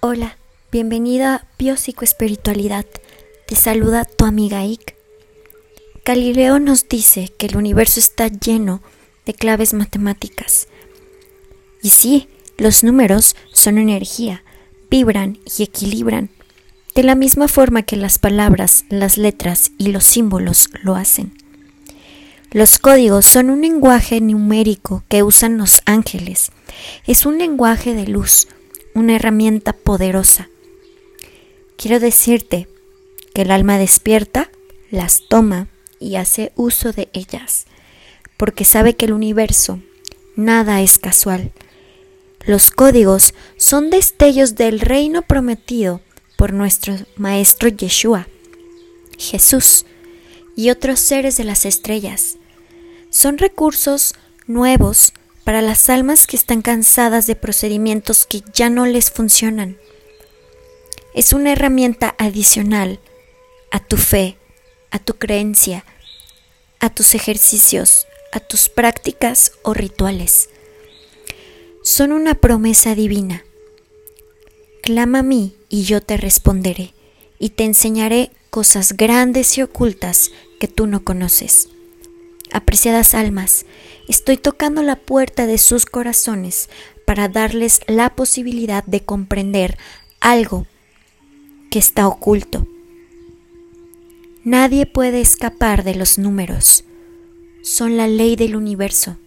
Hola, bienvenida a Biopsicoespiritualidad. Te saluda tu amiga Ik. Galileo nos dice que el universo está lleno de claves matemáticas. Y sí, los números son energía, vibran y equilibran, de la misma forma que las palabras, las letras y los símbolos lo hacen. Los códigos son un lenguaje numérico que usan los ángeles. Es un lenguaje de luz, una herramienta poderosa. Quiero decirte que el alma despierta, las toma y hace uso de ellas, porque sabe que el universo nada es casual. Los códigos son destellos del reino prometido por nuestro Maestro Yeshua, Jesús y otros seres de las estrellas. Son recursos nuevos para las almas que están cansadas de procedimientos que ya no les funcionan. Es una herramienta adicional a tu fe, a tu creencia, a tus ejercicios, a tus prácticas o rituales. Son una promesa divina. Clama a mí y yo te responderé y te enseñaré cosas grandes y ocultas que tú no conoces. Apreciadas almas, estoy tocando la puerta de sus corazones para darles la posibilidad de comprender algo que está oculto. Nadie puede escapar de los números. Son la ley del universo.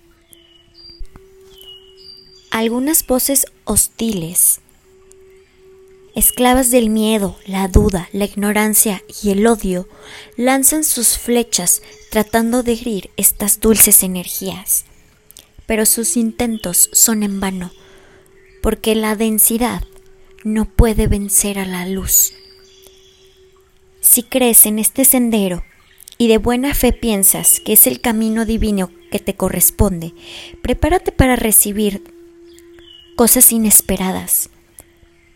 Algunas voces hostiles, esclavas del miedo, la duda, la ignorancia y el odio, lanzan sus flechas tratando de herir estas dulces energías. Pero sus intentos son en vano, porque la densidad no puede vencer a la luz. Si crees en este sendero y de buena fe piensas que es el camino divino que te corresponde, prepárate para recibir cosas inesperadas.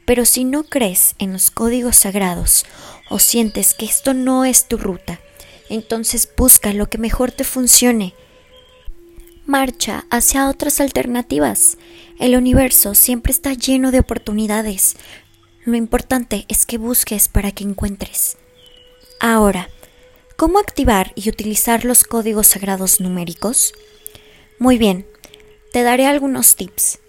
Pero si no crees en los códigos sagrados o sientes que esto no es tu ruta, entonces busca lo que mejor te funcione. Marcha hacia otras alternativas. El universo siempre está lleno de oportunidades. Lo importante es que busques para que encuentres. Ahora, ¿cómo activar y utilizar los códigos sagrados numéricos? Muy bien, te daré algunos tips.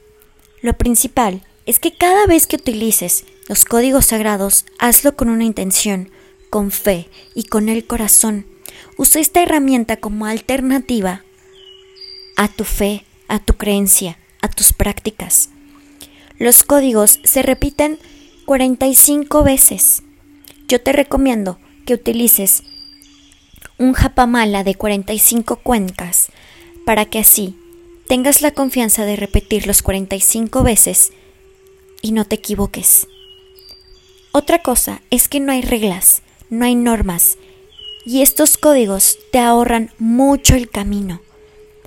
Lo principal es que cada vez que utilices los códigos sagrados, hazlo con una intención, con fe y con el corazón. Usa esta herramienta como alternativa a tu fe, a tu creencia, a tus prácticas. Los códigos se repiten 45 veces. Yo te recomiendo que utilices un japamala de 45 cuencas para que así tengas la confianza de repetirlos 45 veces y no te equivoques. Otra cosa es que no hay reglas, no hay normas, y estos códigos te ahorran mucho el camino.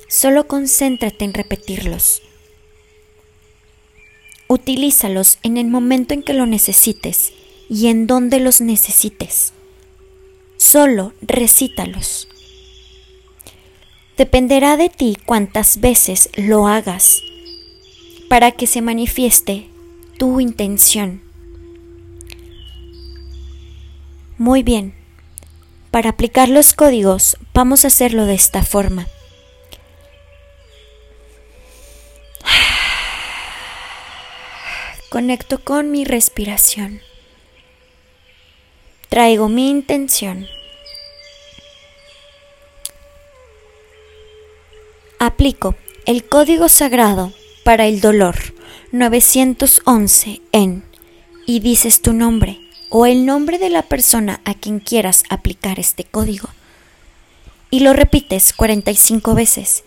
Solo concéntrate en repetirlos. Utilízalos en el momento en que lo necesites y en donde los necesites. Solo recítalos. Dependerá de ti cuántas veces lo hagas para que se manifieste tu intención. Muy bien. Para aplicar los códigos vamos a hacerlo de esta forma. Conecto con mi respiración. Traigo mi intención. Aplico el código sagrado para el dolor 911 en y dices tu nombre o el nombre de la persona a quien quieras aplicar este código. Y lo repites 45 veces.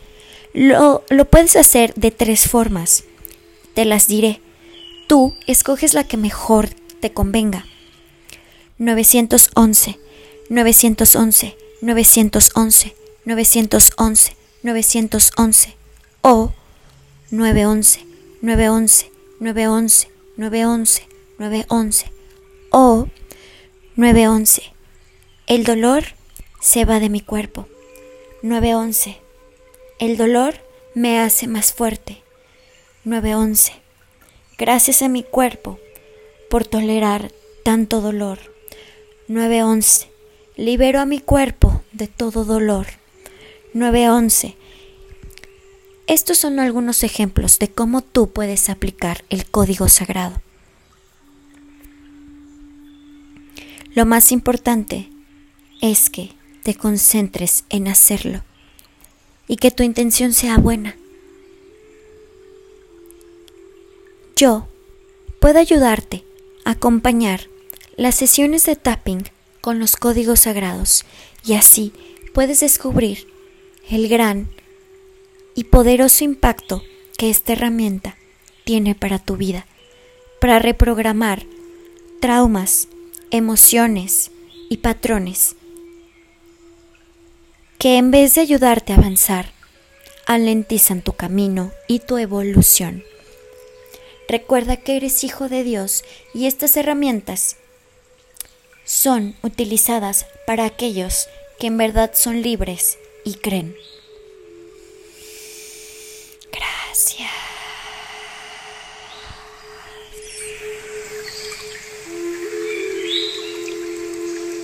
Lo, lo puedes hacer de tres formas. Te las diré. Tú escoges la que mejor te convenga. 911, 911, 911, 911, 911 o 911, 911, 911, 911, 911 o 911. El dolor se va de mi cuerpo. 911. El dolor me hace más fuerte. 911. Gracias a mi cuerpo, por tolerar tanto dolor. 9.11. Libero a mi cuerpo de todo dolor. 9.11. Estos son algunos ejemplos de cómo tú puedes aplicar el código sagrado. Lo más importante es que te concentres en hacerlo y que tu intención sea buena. Yo puedo ayudarte a acompañar las sesiones de tapping con los códigos sagrados y así puedes descubrir el gran y poderoso impacto que esta herramienta tiene para tu vida, para reprogramar traumas, emociones y patrones que en vez de ayudarte a avanzar, alentizan tu camino y tu evolución. Recuerda que eres hijo de Dios y estas herramientas son utilizadas para aquellos que en verdad son libres y creen.